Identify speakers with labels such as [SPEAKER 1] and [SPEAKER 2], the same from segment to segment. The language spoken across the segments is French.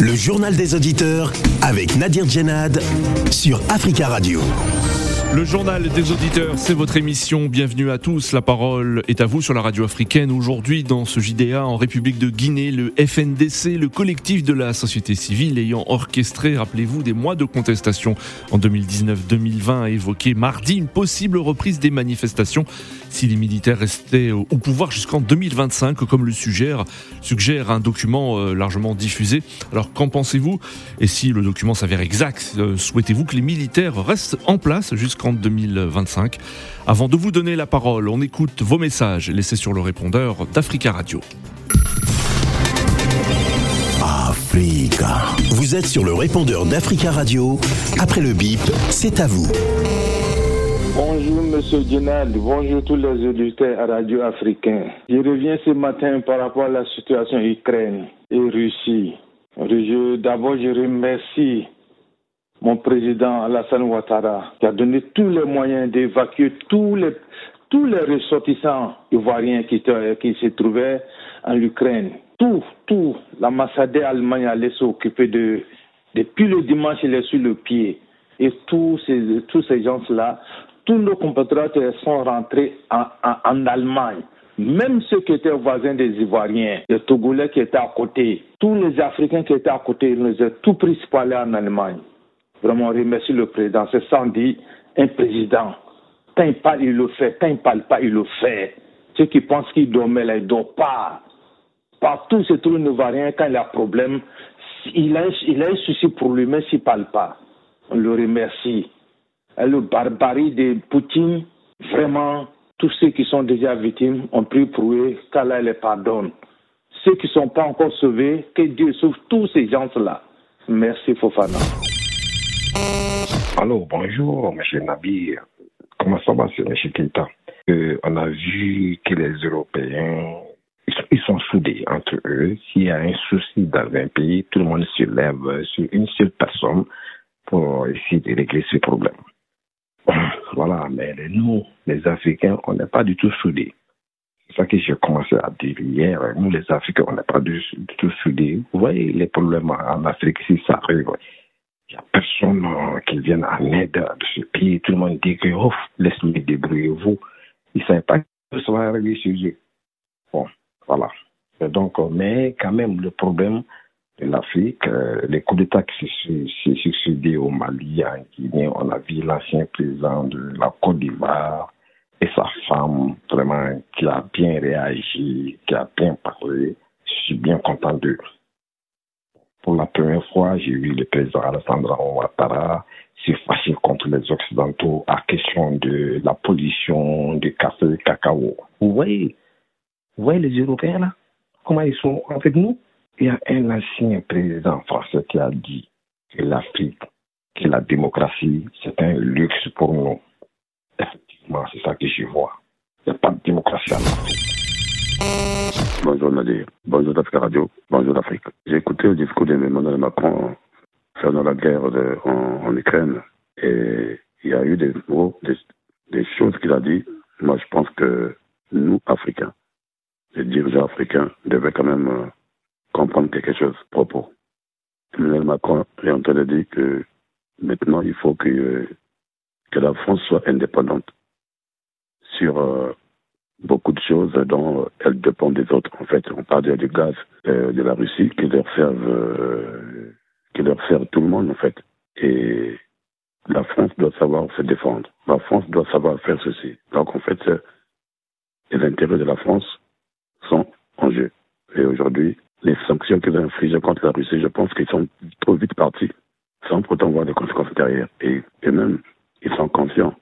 [SPEAKER 1] Le journal des auditeurs avec Nadir Djenad sur Africa Radio.
[SPEAKER 2] Le journal des auditeurs, c'est votre émission. Bienvenue à tous. La parole est à vous sur la radio africaine. Aujourd'hui, dans ce JDA en République de Guinée, le FNDC, le collectif de la société civile ayant orchestré, rappelez-vous, des mois de contestation en 2019-2020, a évoqué mardi une possible reprise des manifestations si les militaires restaient au pouvoir jusqu'en 2025, comme le suggère, un document euh, largement diffusé. Alors qu'en pensez-vous? Et si le document s'avère exact, euh, souhaitez-vous que les militaires restent en place jusqu'en 2025 Avant de vous donner la parole, on écoute vos messages laissés sur le répondeur d'Africa Radio.
[SPEAKER 1] Africa. Vous êtes sur le répondeur d'Africa Radio. Après le bip, c'est à vous.
[SPEAKER 3] Bonjour Monsieur Djenad, bonjour tous les auditeurs à Radio Africain. Je reviens ce matin par rapport à la situation Ukraine et Russie. D'abord, je remercie mon président Alassane Ouattara qui a donné tous les moyens d'évacuer tous les, tous les ressortissants ivoiriens qui, se trouvaient en Ukraine. Tout, tout. L'ambassadeur allemand allait s'occuper de. Depuis le dimanche, il est sur le pied. Et tous ces, tous ces gens-là tous nos compatriotes sont rentrés en, Allemagne. Même ceux qui étaient voisins des Ivoiriens, les Togolais qui étaient à côté, tous les Africains qui étaient à côté, ils nous ont tout pris pour aller en Allemagne. Vraiment, on remercie le président. C'est sans dire un président. Quand il parle, il le fait. Quand il ne parle pas, il le fait. Ceux qui pensent qu'il dormait là, il ne dort pas. Partout, c'est tout le Ivoirien, quand il a un problème, il a, il a un souci pour lui, même s'il ne parle pas. On le remercie le barbarie de Poutine, vraiment, tous ceux qui sont déjà victimes ont pris pour eux qu'Allah les pardonne. Ceux qui ne sont pas encore sauvés, que Dieu sauve tous ces gens-là. Merci Fofana.
[SPEAKER 4] Allô, bonjour, M. Nabi. Comment ça va, M. Keita euh, On a vu que les Européens, ils sont soudés entre eux. S'il y a un souci dans un pays, tout le monde se lève sur une seule personne pour essayer de régler ce problème. Voilà, mais nous, les Africains, on n'est pas du tout soudés. C'est ça que j'ai commencé à dire hier. Nous, les Africains, on n'est pas du, tout soudés. Vous voyez les problèmes en Afrique, si ça arrive, il n'y a personne euh, qui vienne en aide de ce pays. Tout le monde dit que, oh, laisse-moi débrouiller vous. Ils ne savent pas que ça va arriver chez eux. Bon, voilà. donc, euh, mais quand même, le problème, l'Afrique, euh, les coups d'État qui se succédé au Mali, en Guinée, on a vu l'ancien président de la Côte d'Ivoire et sa femme, vraiment, qui a bien réagi, qui a bien parlé. Je suis bien content d'eux. Pour la première fois, j'ai vu le président Alessandra Ouattara se fâcher contre les Occidentaux à question de la pollution du café et cacao. Vous voyez, vous voyez les Européens là Comment ils sont avec nous? Il y a un ancien président français qui a dit que l'Afrique, que la démocratie, c'est un luxe pour nous. Effectivement, c'est ça que je vois. Il n'y a pas de démocratie en Afrique.
[SPEAKER 5] Bonjour Nadir, bonjour d'Afrique Radio, bonjour d'Afrique. J'ai écouté le discours d'Emmanuel Macron concernant la guerre en, Ukraine et il y a eu des mots, des choses qu'il a dit. Moi, je pense que nous, Africains, les dirigeants africains, devaient quand même euh, comprendre quelque chose propos. Emmanuel Macron est en train de dire que maintenant il faut que, que la France soit indépendante sur euh, beaucoup de choses dont elle dépend des autres. En fait, on parle du gaz euh, de la Russie qui leur servent euh, qui leur tout le monde en fait. Et la France doit savoir se défendre. La France doit savoir faire ceci. Donc en fait, les intérêts de la France sont en jeu. Et aujourd'hui, les sanctions qu'ils ont infligées contre la Russie, je pense qu'ils sont trop vite partis, sans pourtant voir des conséquences derrière. Et, même, ils sont conscients.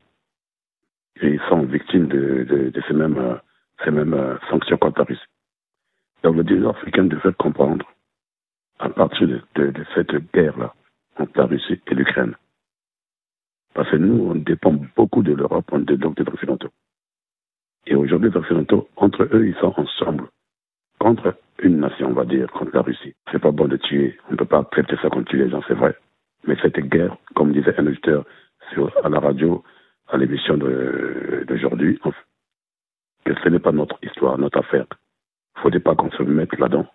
[SPEAKER 5] Et ils sont victimes de, ces mêmes, euh, ces mêmes euh, sanctions contre la Russie. Donc le dirigeant africain devait comprendre, à partir de, cette guerre-là, entre la Russie et l'Ukraine. Parce que nous, on dépend beaucoup de l'Europe, on dépend des Occidentaux. Et aujourd'hui, les Occidentaux, entre eux, ils sont ensemble contre une nation, on va dire, contre la Russie. C'est pas bon de tuer. On ne peut pas traiter ça contre les gens, c'est vrai. Mais cette guerre, comme disait un auditeur à la radio, à l'émission d'aujourd'hui, que ce n'est pas notre histoire, notre affaire. Il ne faudrait pas qu'on se mette là-dedans.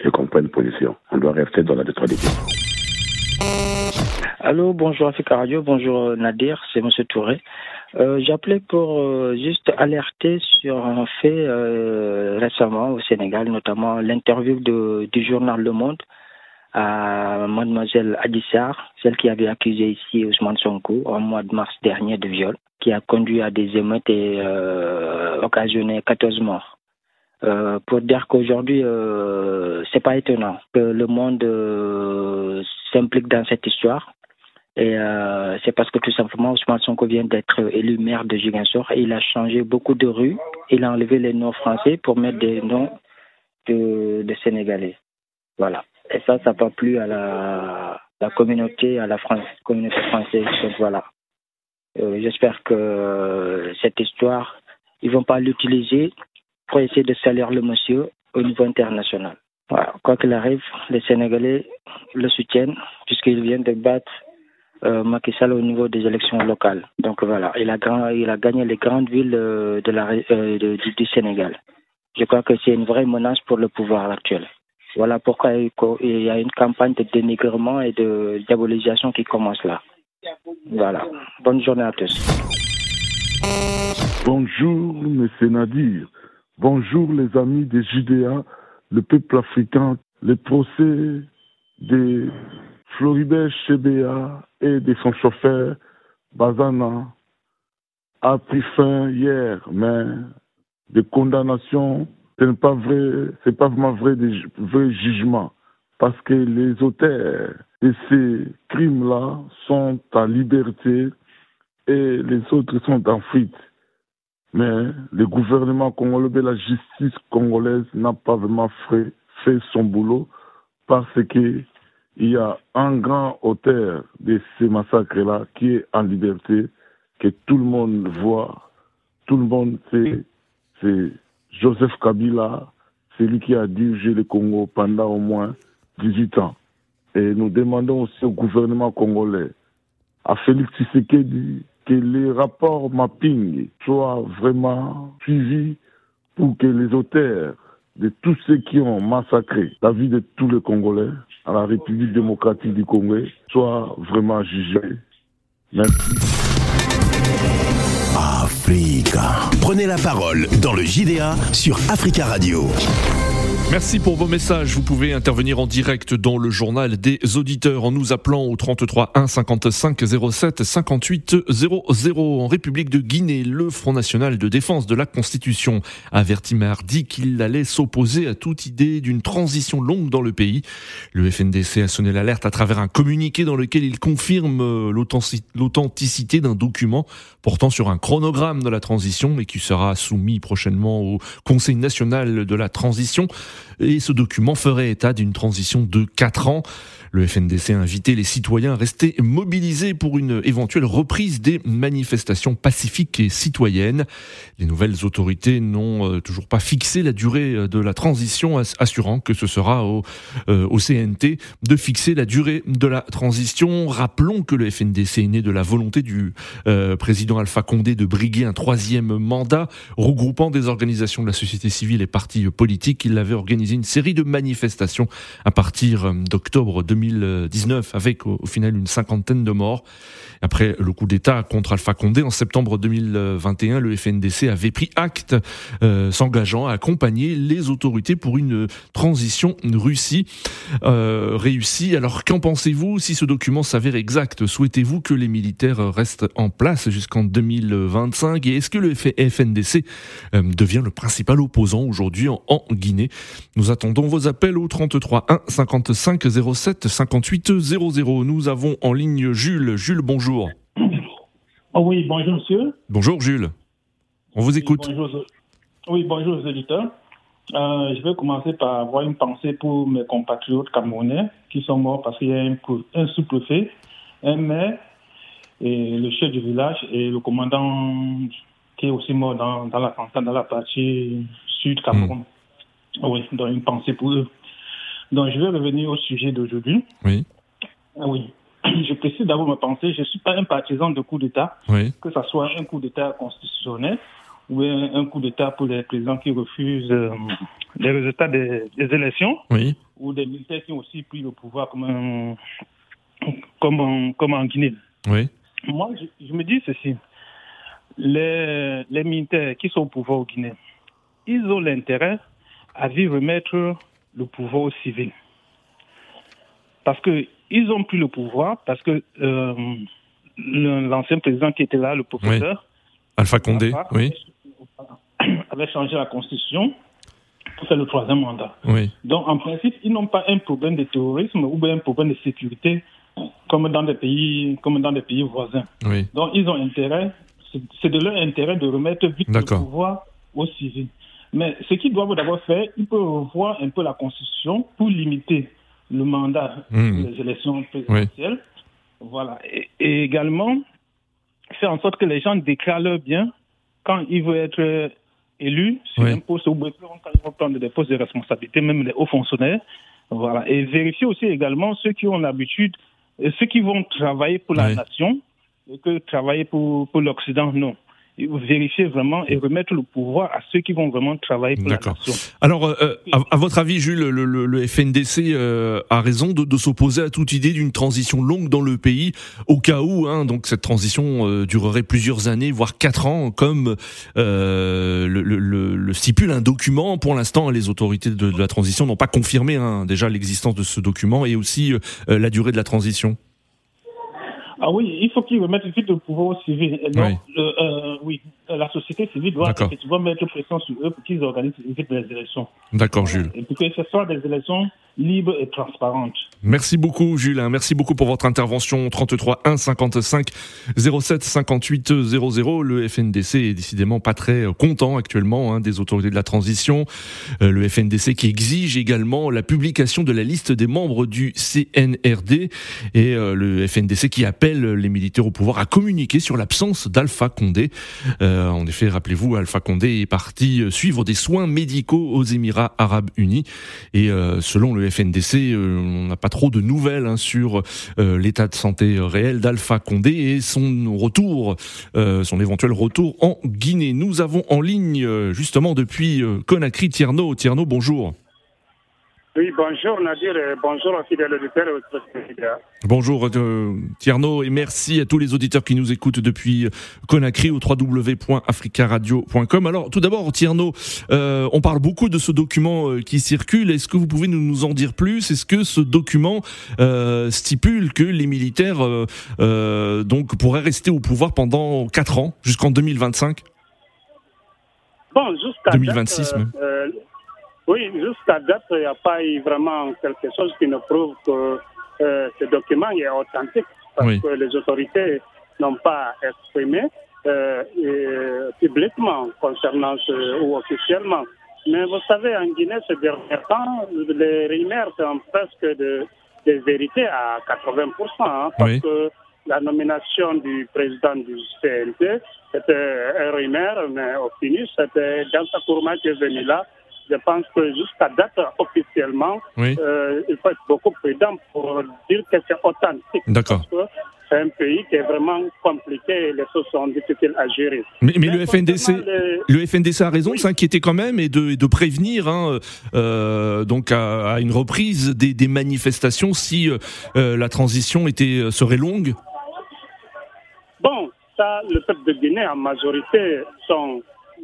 [SPEAKER 5] et qu'on prenne position. On doit rester dans la neutralité.
[SPEAKER 6] Allô, bonjour Africa Radio, bonjour Nadir, c'est Monsieur Touré. Euh, J'appelais pour euh, juste alerter sur un fait euh, récemment au Sénégal, notamment l'interview du journal Le Monde à mademoiselle Adissar, celle qui avait accusé ici Ousmane Sonko en mois de mars dernier de viol, qui a conduit à des émeutes et euh, occasionné 14 morts. Euh, pour dire qu'aujourd'hui, euh, c'est pas étonnant que le monde euh, s'implique dans cette histoire. Et euh, c'est parce que tout simplement, Ousmane Sonko vient d'être élu maire de Giguinchor et il a changé beaucoup de rues. Il a enlevé les noms français pour mettre des noms de, Sénégalais. Voilà. Et ça, ça n'a pas plu à la, communauté, à la communauté française. Donc voilà. Euh, J'espère que cette histoire, ils vont pas l'utiliser pour essayer de salir le monsieur au niveau international. Voilà. Quoi qu'il arrive, les Sénégalais le soutiennent puisqu'il vient de battre euh, Macky Sall au niveau des élections locales. Donc voilà, il a, gagné les grandes villes euh, de euh, du, Sénégal. Je crois que c'est une vraie menace pour le pouvoir actuel. Voilà pourquoi il y a une campagne de dénigrement et de diabolisation qui commence là. Voilà. Bonne journée à tous.
[SPEAKER 7] Bonjour, M. Nadir. Bonjour, les amis des Judéa, le peuple africain. Les procès de Floribert Chebea et de son chauffeur Bazana a pris fin hier, mais des condamnations ce n'est pas vrai, c'est pas vraiment vrai, des vrais. Parce que les auteurs de ces crimes-là sont en liberté et les autres sont en fuite. Mais le gouvernement congolais, la justice congolaise n'a pas vraiment fait son boulot parce que il y a un grand auteur de ces massacres-là qui est en liberté, que tout le monde voit, tout le monde sait, c'est Joseph Kabila, c'est lui qui a dirigé le Congo pendant au moins 18 ans. Et nous demandons aussi au gouvernement congolais, à Félix Tshisekedi, que les rapports mapping soient vraiment suivis pour que les auteurs de tous ceux qui ont massacré la vie de tous les Congolais à la République démocratique du Congo soient vraiment jugés. Merci.
[SPEAKER 1] Africa. Prenez la parole dans le JDA sur Africa Radio.
[SPEAKER 2] Merci pour vos messages. Vous pouvez intervenir en direct dans le journal des auditeurs en nous appelant au 33 1 55 07 58 00. En République de Guinée, le Front National de Défense de la Constitution avertit mardi qu'il allait s'opposer à toute idée d'une transition longue dans le pays. Le FNDC a sonné l'alerte à travers un communiqué dans lequel il confirme l'authenticité d'un document portant sur un chronogramme de la transition et qui sera soumis prochainement au Conseil national de la transition et ce document ferait état d'une transition de 4 ans. Le FNDC a invité les citoyens à rester mobilisés pour une éventuelle reprise des manifestations pacifiques et citoyennes. Les nouvelles autorités n'ont toujours pas fixé la durée de la transition, assurant que ce sera au, euh, CNT de fixer la durée de la transition. Rappelons que le FNDC est né de la volonté du euh, président Alpha Condé de briguer un troisième mandat, regroupant des organisations de la société civile et partis politiques. Il avait organisé une série de manifestations à partir d'octobre 2000 2019 avec au, final une cinquantaine de morts. Après le coup d'État contre Alpha Condé en septembre 2021, le FNDC avait pris acte euh, s'engageant à accompagner les autorités pour une transition Russie euh, réussie. Alors qu'en pensez-vous si ce document s'avère exact? Souhaitez-vous que les militaires restent en place jusqu'en 2025 Et est-ce que le FNDC euh, devient le principal opposant aujourd'hui en, Guinée? Nous attendons vos appels au 33 1 55 07 58 00. Nous avons en ligne Jules. Jules, bonjour.
[SPEAKER 8] Oh oui, bonjour monsieur.
[SPEAKER 2] Bonjour Jules. On vous écoute.
[SPEAKER 8] Oui, bonjour, oui, bonjour aux éditeurs. Euh, je vais commencer par avoir une pensée pour mes compatriotes camerounais qui sont morts parce qu'il y a un, un sous-préfet, un maire, et le chef du village et le commandant qui est aussi mort dans, dans, la, dans la partie sud Cameroun. Mmh. Oui, donc une pensée pour eux. Donc je vais revenir au sujet d'aujourd'hui.
[SPEAKER 2] Oui.
[SPEAKER 8] Oui je précise d'abord ma pensée, je ne suis pas un partisan de coup d'État,
[SPEAKER 2] oui.
[SPEAKER 8] que ce soit un coup d'État constitutionnel ou un, un coup d'État pour les présidents qui refusent euh, les résultats des, des, élections.
[SPEAKER 2] Oui.
[SPEAKER 8] ou des militaires qui ont aussi pris le pouvoir comme, en, comme, en, comme en Guinée.
[SPEAKER 2] Oui.
[SPEAKER 8] Moi, je, je me dis ceci. Les, les militaires qui sont au pouvoir au Guinée, ils ont l'intérêt à y remettre le pouvoir aux civils. Parce qu'ils ont pris le pouvoir, parce que euh, l'ancien président qui était là, le professeur,
[SPEAKER 2] Alpha Condé,
[SPEAKER 8] Alpha,
[SPEAKER 2] oui.
[SPEAKER 8] avait changé la constitution pour faire le troisième mandat.
[SPEAKER 2] Oui.
[SPEAKER 8] Donc, en principe, ils n'ont pas un problème de terrorisme ou bien un problème de sécurité comme dans des pays, comme dans des pays voisins.
[SPEAKER 2] Oui.
[SPEAKER 8] Donc, ils ont intérêt, c'est- de leur intérêt de remettre vite le pouvoir aux civils. Mais ce qu'ils doivent d'abord faire, ils peuvent revoir un peu la Constitution pour limiter le mandat
[SPEAKER 2] Mhm.
[SPEAKER 8] des élections présidentielles. Voilà. Et, et également, faire en sorte que les gens déclarent leur bien quand ils veulent être euh, élus sur
[SPEAKER 2] Oui.
[SPEAKER 8] un poste ou quand ils vont prendre des postes de responsabilité, même les hauts fonctionnaires. Voilà. Et vérifier aussi également ceux qui ont l'habitude, et ceux qui vont travailler pour la
[SPEAKER 2] Oui.
[SPEAKER 8] nation et que travailler pour, pour l'Occident, non. Vérifier vraiment et remettre le pouvoir à ceux qui vont vraiment travailler pour la nation.
[SPEAKER 2] Alors, euh, euh, à, à votre avis, Jules, le, le- le FNDC euh, a raison de, de s'opposer à toute idée d'une transition longue dans le pays, au cas où, hein, donc cette transition euh, durerait plusieurs années, voire quatre ans, comme euh, le, le- le- le stipule un document. Pour l'instant, les autorités de, de la transition n'ont pas confirmé hein, déjà l'existence de ce document et aussi euh, la durée de la transition.
[SPEAKER 8] Ah oui, il faut qu'ils remettent le pouvoir aux civils. Et donc,
[SPEAKER 2] Oui.
[SPEAKER 8] euh, euh, oui, la société civile doit
[SPEAKER 2] D'accord.
[SPEAKER 8] effectivement mettre pression sur eux pour qu'ils organisent vite les élections.
[SPEAKER 2] D'accord, Jules.
[SPEAKER 8] Et pour que ce soit des élections libres et transparentes.
[SPEAKER 2] Merci beaucoup, Jules. hein. Merci beaucoup pour votre intervention. 33 1 55 07 58 00. Le FNDC est décidément pas très euh, content actuellement hein, des autorités de la transition. Euh, le FNDC qui exige également la publication de la liste des membres du CNRD et euh, le FNDC qui appelle les militaires au pouvoir à communiquer sur l'absence d'Alpha Condé. Euh, en effet, rappelez-vous, Alpha Condé est parti euh, suivre des soins médicaux aux Émirats Arabes Unis et euh, selon le FNDC, euh, on n'a pas trop de nouvelles hein, sur euh, l'état de santé euh, réel d'Alpha Condé et son retour, euh, son éventuel retour en Guinée. Nous avons en ligne euh, justement depuis euh, Conakry Tierno. Tierno, bonjour.
[SPEAKER 9] Oui, bonjour Nadir, et bonjour aux fidèles auditeurs et aux.
[SPEAKER 2] Bonjour euh, Tierno et merci à tous les auditeurs qui nous écoutent depuis Conakry au www.africaradio.com. Alors tout d'abord Tierno, euh, on parle beaucoup de ce document euh, qui circule. Est-ce que vous pouvez nous, nous en dire plus? Est-ce que ce document euh, stipule que les militaires euh, euh, donc pourraient rester au pouvoir pendant 4 ans jusqu'en 2025
[SPEAKER 9] Bon, jusqu'à
[SPEAKER 2] 2026
[SPEAKER 9] date,
[SPEAKER 2] même.
[SPEAKER 9] Oui, jusqu'à date, il n'y a pas eu vraiment quelque chose qui nous prouve que euh, ce document est authentique, parce
[SPEAKER 2] Oui.
[SPEAKER 9] que les autorités n'ont pas exprimé euh, et, publiquement concernant ce, ou officiellement. Mais vous savez, en Guinée, ces derniers temps, les rumeurs sont presque de, des vérités à 80%, hein, parce
[SPEAKER 2] Oui.
[SPEAKER 9] que la nomination du président du CNT, c'était un rumeur, mais au finish, c'était dans sa Kourma qui est venu là. Je pense que jusqu'à date, officiellement,
[SPEAKER 2] Oui.
[SPEAKER 9] euh, il faut être beaucoup prudent pour dire que c'est authentique.
[SPEAKER 2] D'accord.
[SPEAKER 9] C'est un pays qui est vraiment compliqué et les choses sont difficiles à gérer.
[SPEAKER 2] Mais, mais le FNDC,
[SPEAKER 9] les-
[SPEAKER 2] le FNDC a raison de s'inquiéter quand même et de, et de prévenir hein, euh, donc à, à une reprise des, des manifestations si euh, la transition était serait longue.
[SPEAKER 9] Bon, ça, le peuple de Guinée, en majorité, sont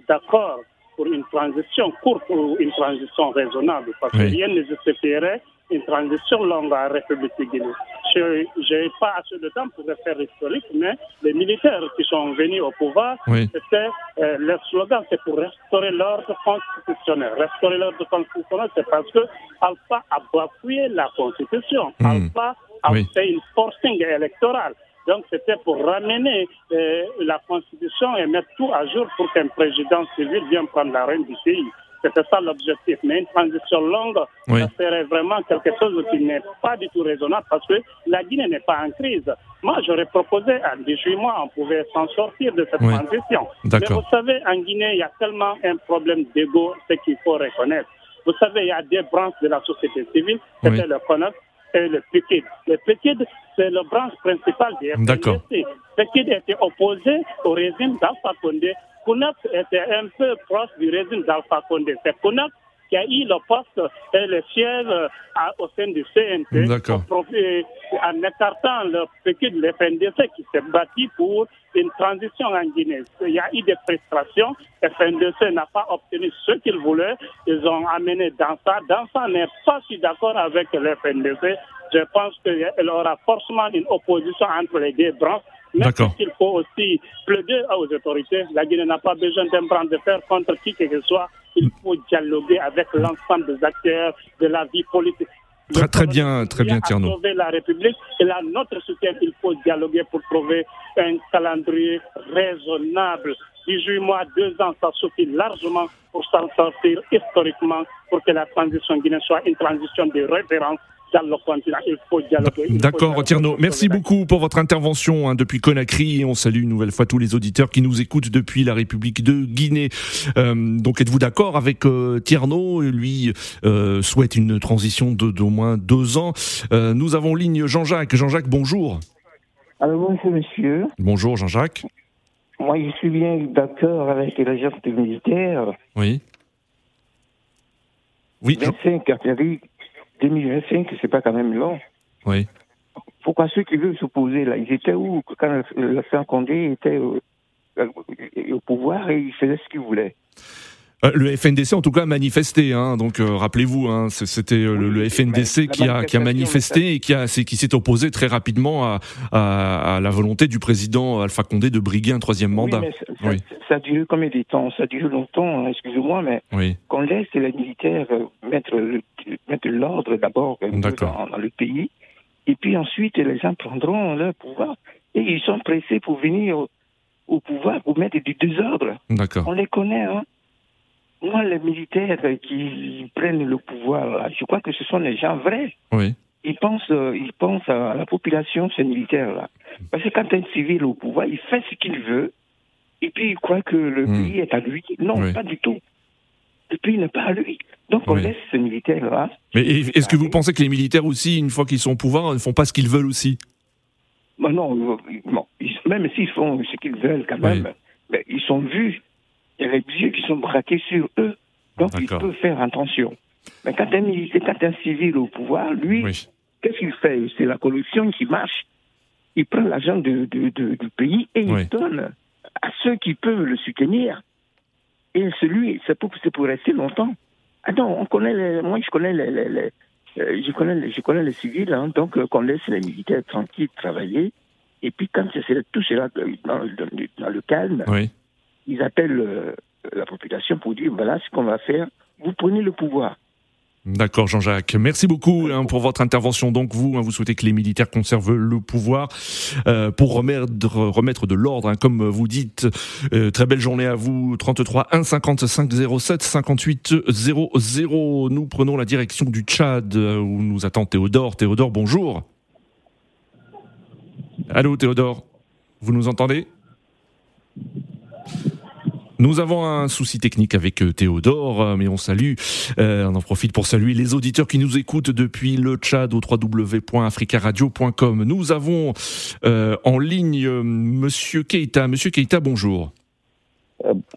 [SPEAKER 9] d'accord pour une transition courte ou une transition raisonnable, parce que rien ne justifierait une transition longue à la République de Guinée. Je n'ai pas assez de temps pour faire l'historique, mais les militaires qui sont venus au pouvoir,
[SPEAKER 2] Oui.
[SPEAKER 9] c'était euh, leur slogan, c'est pour restaurer l'ordre constitutionnel. Restaurer l'ordre constitutionnel, c'est parce que Alpha a bafoué la Constitution.
[SPEAKER 2] Hmm.
[SPEAKER 9] Alpha a
[SPEAKER 2] Oui.
[SPEAKER 9] fait une forcing électorale. Donc c'était pour ramener euh, la Constitution et mettre tout à jour pour qu'un président civil vienne prendre la reine du pays. C'était ça l'objectif. Mais une transition longue,
[SPEAKER 2] Oui.
[SPEAKER 9] ça serait vraiment quelque chose qui n'est pas du tout raisonnable parce que la Guinée n'est pas en crise. Moi, j'aurais proposé à 18 mois, on pouvait s'en sortir de cette
[SPEAKER 2] Oui.
[SPEAKER 9] transition. Mais vous savez, en Guinée, il y a tellement un problème d'ego, ce qu'il faut reconnaître. Vous savez, il y a des branches de la société civile, c'était
[SPEAKER 2] Oui.
[SPEAKER 9] le CONAC et le PICID. Le PICID, c'est la branche principale du
[SPEAKER 2] D'accord.
[SPEAKER 9] FNDC. PICID était opposé au régime d'Alpha Condé. CONAC était un peu proche du régime d'Alpha Condé. C'est qui a eu le poste et le siège au sein du CNP en écartant le petit de l'FNDC qui s'est bâti pour une transition en Guinée. Il y a eu des frustrations. FNDC n'a pas obtenu ce qu'il voulait. Ils ont amené dans ça. Dans ça n'est pas si d'accord avec le FNDC. Je pense qu'il y aura forcément une opposition entre les deux branches. Mais il faut aussi plaider aux autorités. La Guinée n'a pas besoin d'un bras de fer contre qui que ce soit. Il faut dialoguer avec l'ensemble des acteurs de la vie politique.
[SPEAKER 2] Très, très bien, très bien, Tierno.
[SPEAKER 9] sauver la République et là, notre soutien, il faut dialoguer pour trouver un calendrier raisonnable. 18 mois, 2 ans, ça suffit largement pour s'en sortir historiquement, pour que la transition guinéenne soit une transition de référence
[SPEAKER 2] D'accord, Tierno. Merci beaucoup pour votre intervention hein, depuis Conakry. On salue une nouvelle fois tous les auditeurs qui nous écoutent depuis la République de Guinée. Euh, donc, êtes-vous d'accord avec euh, Tierno Lui euh, souhaite une transition de d'au moins deux ans. Euh, nous avons ligne Jean-Jacques. Jean-Jacques, bonjour.
[SPEAKER 10] Alors, bonjour, monsieur.
[SPEAKER 2] Bonjour, Jean-Jacques.
[SPEAKER 10] Moi, je suis bien d'accord avec les gens militaires.
[SPEAKER 2] Oui. Oui.
[SPEAKER 10] 25 artilleries 2025, c'est pas quand même long.
[SPEAKER 2] Oui.
[SPEAKER 10] Pourquoi ceux qui veulent s'opposer, là, ils étaient où? Quand le saint Condé était au, au pouvoir et ils faisaient ce qu'ils voulaient
[SPEAKER 2] euh, le FNDC en tout cas a manifesté, hein, donc euh, rappelez-vous, hein, c'était euh, le, FNDC qui a, qui a manifesté et qui, a, qui s'est opposé très rapidement à, à, à, la volonté du président Alpha Condé de briguer un troisième mandat.
[SPEAKER 10] Oui, mais ça, ça, a duré combien de temps? Ça a duré longtemps, hein, excusez-moi, mais
[SPEAKER 2] oui.
[SPEAKER 10] qu'on laisse les militaires mettre, mettre l'ordre d'abord dans, dans, le pays, et puis ensuite les gens prendront leur pouvoir, et ils sont pressés pour venir au, au pouvoir pour mettre du désordre. On les connaît, hein moi, les militaires qui prennent le pouvoir, je crois que ce sont les gens vrais.
[SPEAKER 2] Oui.
[SPEAKER 10] Ils pensent, euh, ils pensent à la population, ces militaires-là. Parce que quand un civil au pouvoir, il fait ce qu'il veut, et puis il croit que le hmm. pays est à lui. Non, pas du tout. Le pays n'est pas à lui. Donc on laisse ces militaires-là.
[SPEAKER 2] Mais est-ce que vous pensez que les militaires aussi, une fois qu'ils sont au pouvoir, ne font pas ce qu'ils veulent aussi?
[SPEAKER 10] Ben Non, même s'ils font ce qu'ils veulent quand même, ben, ils sont vus il y a les yeux qui sont braqués sur eux. Donc, il peut faire attention. Mais quand un militaire, quand un civil au pouvoir, lui, qu'est-ce qu'il fait? C'est la corruption qui marche. Il prend l'argent de, du pays et il donne à ceux qui peuvent le soutenir. Et celui, c'est pour, pour rester longtemps. Ah non, on connaît les, moi je connais les, les, euh, je connais les, je connais les civils, hein, donc euh, qu'on laisse les militaires tranquilles travailler. Et puis quand c'est tout cela dans, dans, le calme,
[SPEAKER 2] oui
[SPEAKER 10] ils appellent euh, la population pour dire voilà ce qu'on va faire, vous prenez le pouvoir.
[SPEAKER 2] D'accord, Jean-Jacques. Merci beaucoup hein, pour votre intervention. Donc, vous, hein, vous souhaitez que les militaires conservent le pouvoir euh, pour remettre, remettre de l'ordre, hein, comme vous dites. Euh, très belle journée à vous. 33 1 55 07 58 00. Nous prenons la direction du Tchad où nous attend Théodore. Théodore, bonjour. Allô, Théodore. Vous nous entendez? Nous avons un souci technique avec euh, Théodore, euh, mais on salue, euh, on en profite pour saluer les auditeurs qui nous écoutent depuis le Tchad au www.africaradio.com. Nous avons en ligne Monsieur Keita. Monsieur Keita, bonjour.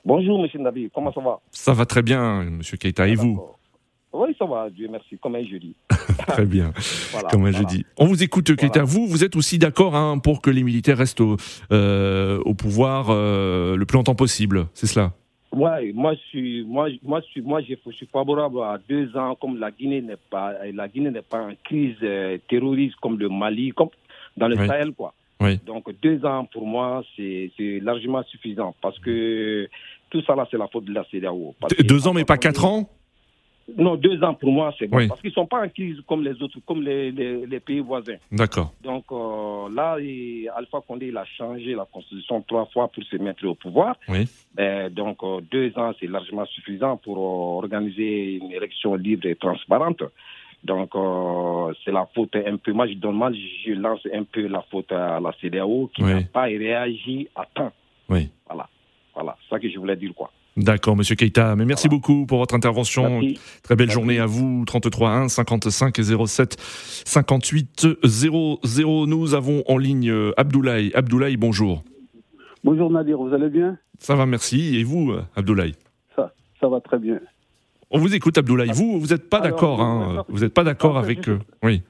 [SPEAKER 11] bonjour Monsieur Nabi, comment ça va?
[SPEAKER 2] Ça va très bien, Monsieur Keita, et vous?
[SPEAKER 11] oui, ça va, Dieu merci, comme un jeudi.
[SPEAKER 2] Très bien, comme un jeudi. On vous écoute, Keita. Vous, vous êtes aussi d'accord hein, pour que les militaires restent au, euh, au pouvoir euh, le plus longtemps possible, c'est cela?
[SPEAKER 11] Ouais, moi je suis, moi, moi je suis, moi je suis favorable à deux ans, comme la Guinée n'est pas, la Guinée n'est pas en crise euh, terroriste comme le Mali, comme dans le Sahel, quoi.
[SPEAKER 2] Oui.
[SPEAKER 11] Donc deux ans pour moi c'est largement suffisant parce que tout ça là c'est la faute de la CEDEAO.
[SPEAKER 2] Deux ans mais pas quatre ans?
[SPEAKER 11] Non, deux ans pour moi, c'est bon. Parce qu'ils ne sont pas en crise comme les autres, comme les, les, pays voisins.
[SPEAKER 2] D'accord.
[SPEAKER 11] Donc euh, là, Alpha Condé, il a changé la constitution trois fois pour se mettre au pouvoir.
[SPEAKER 2] Oui.
[SPEAKER 11] Euh, donc euh, deux ans, c'est largement suffisant pour organiser une élection libre et transparente. Donc c'est la faute un peu. Moi, je, donne, mal, je lance un peu la faute à la CDAO qui n'a pas réagi à temps.
[SPEAKER 2] Oui.
[SPEAKER 11] Voilà. Voilà, c'est ça que je voulais dire, quoi.
[SPEAKER 2] D'accord, Monsieur Keita. Mais merci beaucoup pour votre intervention. Très belle journée à vous. 33 1 55 07 58 00. Nous avons en ligne euh, Abdoulaye. Abdoulaye, bonjour.
[SPEAKER 12] Bonjour Nadir, vous allez bien?
[SPEAKER 2] Ça va, merci. Et vous, Abdoulaye?
[SPEAKER 12] Ça, ça va très bien.
[SPEAKER 2] On vous écoute, Abdoulaye. Vous, vous n'êtes pas d'accord. Hein, vous n'êtes pas d'accord avec. oui.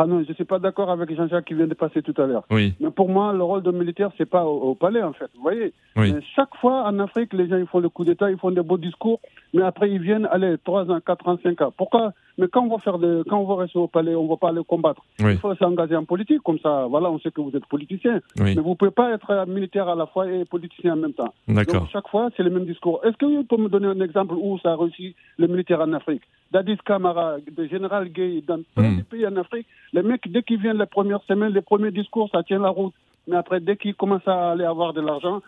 [SPEAKER 12] Ah non, je ne suis pas d'accord avec Jean-Jacques qui vient de passer tout à l'heure.
[SPEAKER 2] Oui.
[SPEAKER 12] Mais pour moi, le rôle de militaire, c'est pas au, palais, en fait. Vous voyez
[SPEAKER 2] oui.
[SPEAKER 12] Chaque fois, en Afrique, les gens ils font le coup d'État, ils font des beaux discours, mais après, ils viennent, allez, 3 ans, 4 ans, 5 ans. Pourquoi? Mais quand on va faire de, quand on va rester au palais, on ne va pas aller combattre.
[SPEAKER 2] Oui.
[SPEAKER 12] Il faut s'engager en politique, comme ça, voilà, on sait que vous êtes politicien.
[SPEAKER 2] Oui.
[SPEAKER 12] Mais vous ne pouvez pas être militaire à la fois et politicien en même temps.
[SPEAKER 2] D'accord.
[SPEAKER 12] Donc, chaque fois, c'est le même discours. Est-ce que vous pouvez me donner un exemple où ça a réussi le militaire en Afrique? Dadis Camara, le général Gay, dans tous
[SPEAKER 2] Hmm.
[SPEAKER 12] les pays en Afrique, les mecs, dès qu'ils viennent les premières semaines, les premiers discours, ça tient la route. Mais après, dès qu'ils commencent à aller avoir de l'argent,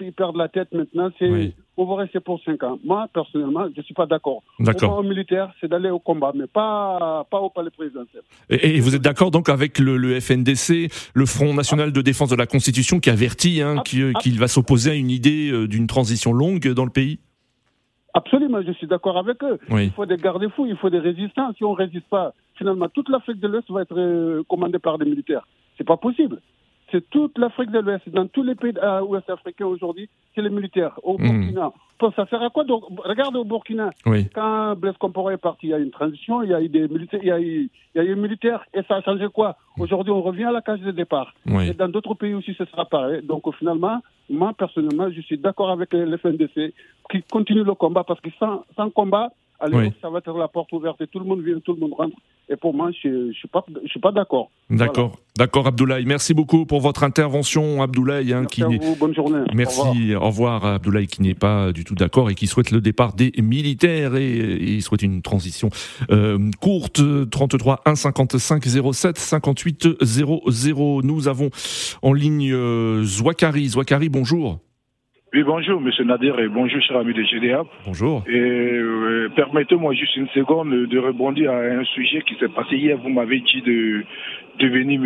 [SPEAKER 12] ils perdent la tête maintenant. C'est,
[SPEAKER 2] Oui.
[SPEAKER 12] on va rester pour 5 ans. Moi, personnellement, je ne suis pas d'accord.
[SPEAKER 2] D'accord.
[SPEAKER 12] Au militaire, c'est d'aller au combat, mais pas, pas au palais présidentiel.
[SPEAKER 2] Et, et vous êtes d'accord donc avec le, le FNDC, le Front National de Défense de la Constitution, qui avertit hein, qui- qu'il va s'opposer à une idée euh, d'une transition longue dans le pays?
[SPEAKER 12] Absolument, je suis d'accord avec eux.
[SPEAKER 2] Oui.
[SPEAKER 12] Il faut des garde-fous, il faut des résistants. Si on ne résiste pas, finalement, toute l'Afrique de l'Ouest va être euh, commandée par des militaires. C'est pas possible. C'est toute l'Afrique de l'Ouest. Dans tous les pays euh, ouest africains aujourd'hui, c'est les militaires. Au
[SPEAKER 2] Mhm.
[SPEAKER 12] Burkina. Bon, Ça sert à quoi donc Regarde au Burkina.
[SPEAKER 2] Oui.
[SPEAKER 12] Quand Blaise Compaoré est parti, il y a eu une transition, il y a eu des militaires, il y a eu, il y a eu un militaire, et ça a changé quoi? Aujourd'hui, on revient à la case de départ.
[SPEAKER 2] Oui.
[SPEAKER 12] Et dans d'autres pays aussi, ce sera pareil. Donc, finalement, moi, personnellement, je suis d'accord avec le FNDC qui continue le combat parce que sans, sans combat, allez,
[SPEAKER 2] Oui.
[SPEAKER 12] ça va être la porte ouverte et tout le monde vient, tout le monde rentre. Et pour moi, je ne suis pas, je suis pas d'accord.
[SPEAKER 2] D'accord, d'accord, Abdoulaye. Merci beaucoup pour votre intervention, Abdoulaye. hein,
[SPEAKER 12] Merci à vous, bonne journée. Au revoir.
[SPEAKER 2] Merci, au revoir. Abdoulaye qui n'est pas du tout d'accord et qui souhaite le départ des militaires et, souhaite une transition euh, courte. 33 1 55 07 58 00. Nous avons en ligne euh, Zouakari. Zouakari, bonjour.
[SPEAKER 13] Oui, bonjour, monsieur Nadir, et bonjour, cher ami de GDA.
[SPEAKER 2] Bonjour.
[SPEAKER 13] Et euh, permettez-moi juste une seconde de rebondir à un sujet qui s'est passé hier. Vous m'avez dit de, de, venir,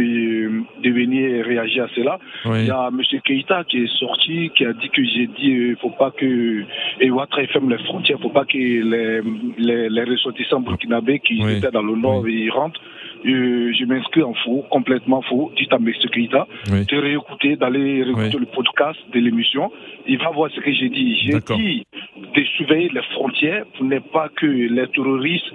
[SPEAKER 13] de venir réagir à cela.
[SPEAKER 2] Oui.
[SPEAKER 13] Il y a monsieur Keïta qui est sorti, qui a dit que j'ai dit il faut pas que et Ouattara ferme les frontières, faut pas que les, les, les ressortissants burkinabés qui
[SPEAKER 2] Oui.
[SPEAKER 13] étaient dans le nord ils rentrent. Euh, je m'inscris en faux, complètement faux, dites à monsieur Keïta
[SPEAKER 2] Oui.
[SPEAKER 13] de réécouter, d'aller réécouter
[SPEAKER 2] Oui.
[SPEAKER 13] le podcast de l'émission. Il va voir ce que j'ai dit. J'ai dit de surveiller les frontières pour ne pas que les terroristes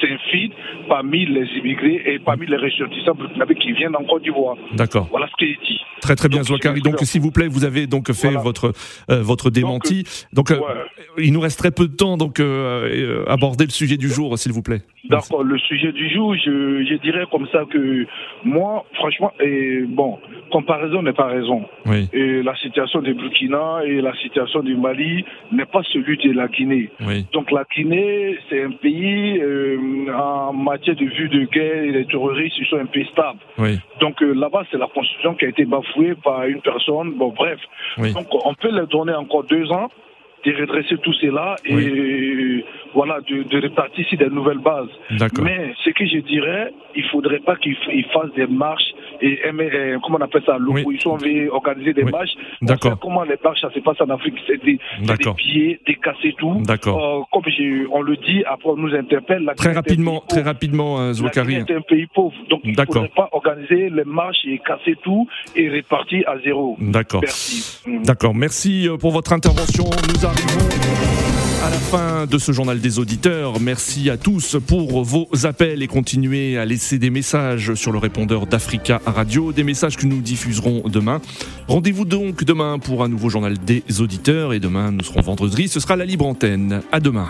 [SPEAKER 13] s'infiltrent parmi les immigrés et parmi les ressortissants burkinabés qui viennent en Côte d'Ivoire.
[SPEAKER 2] D'accord.
[SPEAKER 13] Voilà ce que j'ai dit.
[SPEAKER 2] Très très bien, Zouakari. Donc, s'il vous plaît, vous avez donc fait votre euh, votre démenti. Donc, euh, il nous reste très peu de temps, donc aborder le sujet du jour, s'il vous plaît.
[SPEAKER 13] D'accord, le sujet du jour, je dirais comme ça que moi, franchement, et bon, comparaison n'est pas raison.
[SPEAKER 2] Oui.
[SPEAKER 13] Et la situation du Burkina et la situation du Mali n'est pas celui de la Guinée.
[SPEAKER 2] Oui.
[SPEAKER 13] Donc la Guinée, c'est un pays euh, en matière de vue de guerre et les terroristes, ils sont un pays stable.
[SPEAKER 2] Oui.
[SPEAKER 13] Donc euh, là-bas, c'est la constitution qui a été bafouée par une personne. Bon, bref.
[SPEAKER 2] Oui.
[SPEAKER 13] Donc on peut leur donner encore deux ans de redresser tout cela et voilà de, de répartir ici des nouvelles bases. Mais ce que je dirais, il faudrait pas qu'ils f- ils fassent des marches et, et- comment on appelle ça, l'opposition veut organiser des
[SPEAKER 2] Oui. D'accord.
[SPEAKER 13] comment les marches ça se passe en Afrique, c'est des, des pieds, des casser tout.
[SPEAKER 2] D'accord.
[SPEAKER 13] Euh, comme on le dit, après on nous interpelle. La
[SPEAKER 2] Très
[SPEAKER 13] est un
[SPEAKER 2] rapidement, très rapidement, euh,
[SPEAKER 13] la est un pays pauvre, donc il ne faudrait pas organiser les marches et casser tout et répartir à zéro.
[SPEAKER 2] D'accord.
[SPEAKER 13] Merci.
[SPEAKER 2] D'accord. Merci euh, pour votre intervention. Nous arrivons à la fin de ce journal des auditeurs. Merci à tous pour vos appels et continuez à laisser des messages sur le répondeur d'Africa Radio, des messages que nous diffuserons demain. Rendez-vous donc demain pour un nouveau journal des auditeurs et demain nous serons vendredi. Ce sera la libre antenne. À demain.